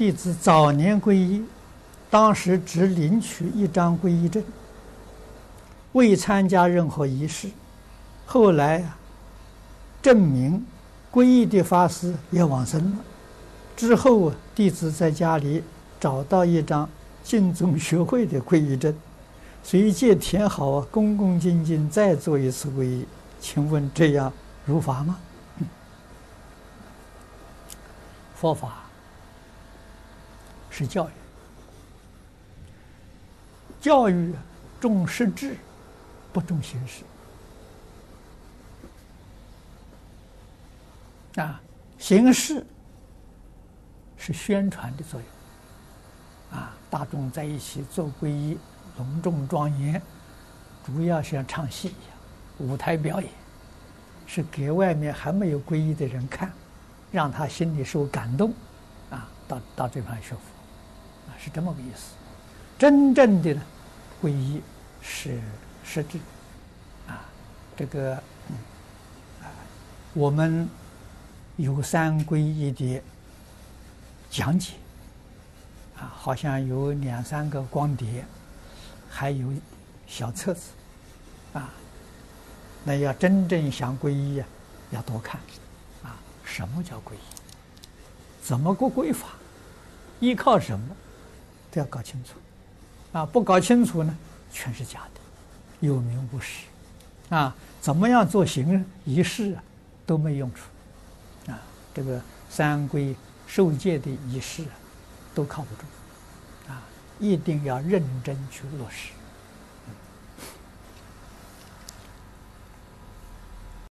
弟子早年皈依，当时只领取一张皈依证，未参加任何仪式。后来啊，证明皈依的法师也往生了。之后啊，弟子在家里找到一张净宗学会的皈依证，随即填好，恭恭敬敬再做一次皈依。请问这样如法吗？佛法是教育，教育重实质，不重形式。啊，形式是宣传的作用。啊，大众在一起做皈依，隆重庄严，主要像唱戏一样，舞台表演，是给外面还没有皈依的人看。让他心里受感动，啊，到到这方学佛，啊，是这么个意思。真正的呢，皈依是实质，啊，这个，嗯，我们有三皈依的讲解，啊，好像有两三个光碟，还有小册子，啊，那要真正想皈依啊，要多看。啊什么叫皈依？怎么个皈法？依靠什么？都要搞清楚。啊，不搞清楚呢，全是假的，有名无实。啊，怎么样做行仪式啊，都没用处。啊，这个三规受戒的仪式啊，都靠不住。啊，一定要认真去落实。